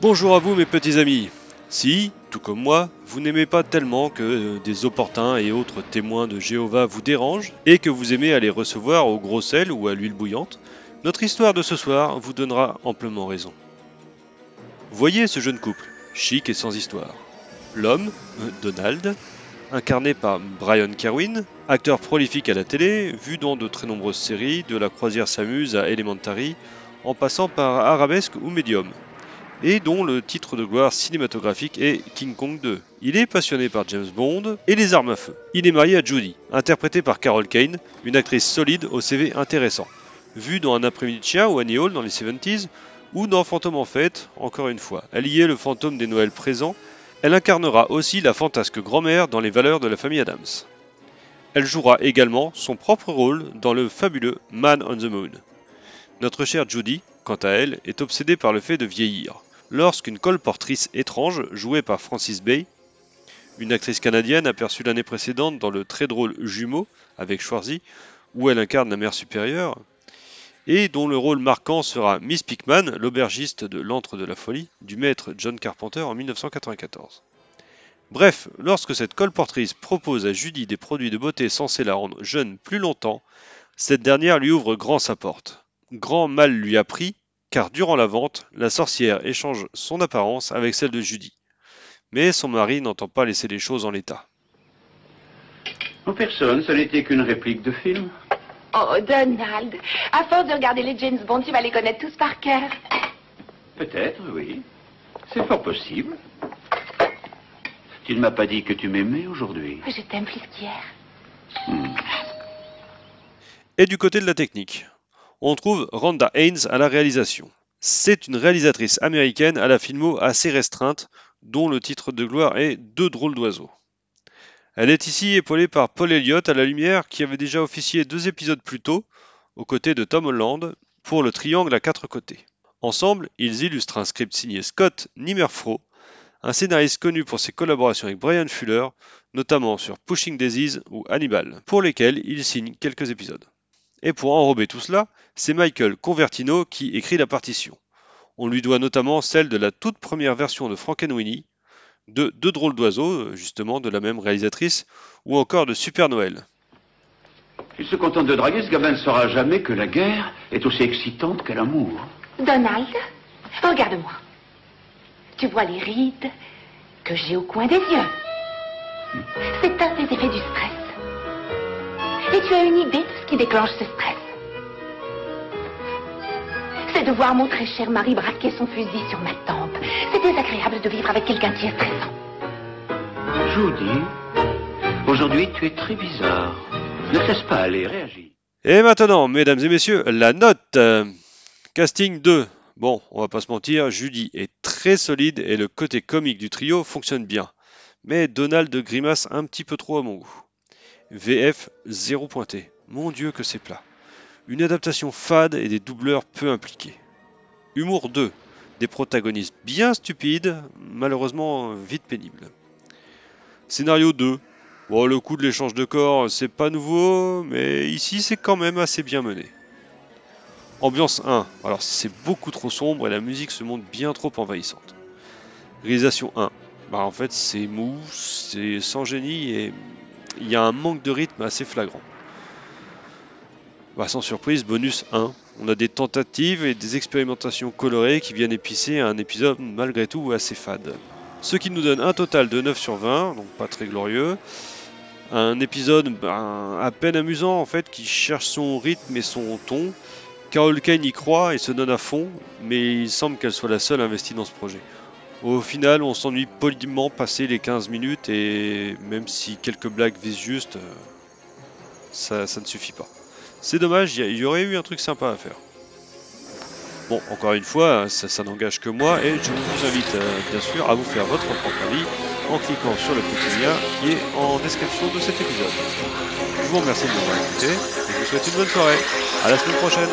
Bonjour à vous mes petits amis. Si, tout comme moi, vous n'aimez pas tellement que euh, des opportuns et autres témoins de Jéhovah vous dérangent et que vous aimez aller recevoir au gros sel ou à l'huile bouillante, notre histoire de ce soir vous donnera amplement raison. Voyez ce jeune couple, chic et sans histoire. L'homme, euh, Donald, incarné par Brian Kerwin, acteur prolifique à la télé, vu dans de très nombreuses séries, de La Croisière s'amuse à Elementary, en passant par Arabesque ou Medium, et dont le titre de gloire cinématographique est King Kong 2. Il est passionné par James Bond et les armes à feu. Il est marié à Judy, interprétée par Carol Kane, une actrice solide au CV intéressant, vue dans Un après-midi de chien ou Annie Hall dans les 70s, ou dans Fantôme en fête, encore une fois. Elle y est le fantôme des Noëls présents. Elle incarnera aussi la fantasque grand-mère dans Les valeurs de la famille Adams. Elle jouera également son propre rôle dans le fabuleux Man on the Moon. Notre chère Judy, quant à elle, est obsédée par le fait de vieillir. Lorsqu'une colportrice étrange, jouée par Francis Bay, une actrice canadienne aperçue l'année précédente dans le très drôle Jumeau avec Schwarzy, où elle incarne la mère supérieure, et dont le rôle marquant sera Miss Pickman, l'aubergiste de l'antre de la folie du maître John Carpenter en 1994. Bref, lorsque cette colportrice propose à Judy des produits de beauté censés la rendre jeune plus longtemps, cette dernière lui ouvre grand sa porte. Grand mal lui a pris, car durant la vente, la sorcière échange son apparence avec celle de Judy. Mais son mari n'entend pas laisser les choses en l'état. En personne, ce n'était qu'une réplique de film. Oh, Donald, à force de regarder les James Bond, tu vas les connaître tous par cœur. Peut-être, oui. C'est fort possible. Tu ne m'as pas dit que tu m'aimais aujourd'hui. Je t'aime plus qu'hier. Et du côté de la technique, on trouve Rhonda Haynes à la réalisation. C'est une réalisatrice américaine à la filmo assez restreinte, dont le titre de gloire est Deux drôles d'oiseaux. Elle est ici épaulée par Paul Elliott à la lumière, qui avait déjà officié deux épisodes plus tôt, aux côtés de Tom Holland, pour le triangle à quatre côtés. Ensemble, ils illustrent un script signé Scott Nimerfro, un scénariste connu pour ses collaborations avec Brian Fuller, notamment sur Pushing Daisies ou Hannibal, pour lesquels il signe quelques épisodes. Et pour enrober tout cela, c'est Michael Convertino qui écrit la partition. On lui doit notamment celle de la toute première version de Frankenweenie, de Deux drôles d'oiseaux, justement de la même réalisatrice, ou encore de Super Noël. Il se contente de draguer, ce gamin ne saura jamais que la guerre est aussi excitante que l'amour. Donald, regarde-moi. Tu vois les rides que j'ai au coin des yeux. C'est un des effets du stress. Et tu as une idée de ce qui déclenche ce stress. C'est de voir mon très cher mari braquer son fusil sur ma tempe. C'est désagréable de vivre avec quelqu'un qui est stressant. Judy, aujourd'hui tu es très bizarre. Ne te laisse pas aller, réagis. Et maintenant, mesdames et messieurs, la note. Euh, casting 2. Bon, on va pas se mentir, Judy est très solide et le côté comique du trio fonctionne bien. Mais Donald grimace un petit peu trop à mon goût. VF 0 pointé. Mon dieu que c'est plat. Une adaptation fade et des doubleurs peu impliqués. Humour 2. Des protagonistes bien stupides, malheureusement vite pénibles. Scénario 2. Bon, le coup de l'échange de corps, c'est pas nouveau, mais ici c'est quand même assez bien mené. Ambiance 1. Alors c'est beaucoup trop sombre et la musique se montre bien trop envahissante. Réalisation 1. Bah en fait c'est mou, c'est sans génie et il y a un manque de rythme assez flagrant. Bah, sans surprise, bonus 1. On a des tentatives et des expérimentations colorées qui viennent épicer un épisode malgré tout assez fade. Ce qui nous donne un total de 9 sur 20, donc pas très glorieux. Un épisode ben, à peine amusant en fait qui cherche son rythme et son ton. Carol Kane y croit et se donne à fond, mais il semble qu'elle soit la seule investie dans ce projet. Au final, on s'ennuie poliment passé les 15 minutes et même si quelques blagues visent juste, euh, ça, ça ne suffit pas. C'est dommage, il y, aurait eu un truc sympa à faire. Bon, encore une fois, ça, ça n'engage que moi et je vous invite euh, bien sûr à vous faire votre propre avis en cliquant sur le petit lien qui est en description de cet épisode. Je vous remercie de m'avoir écouté et je vous souhaite une bonne soirée. À la semaine prochaine.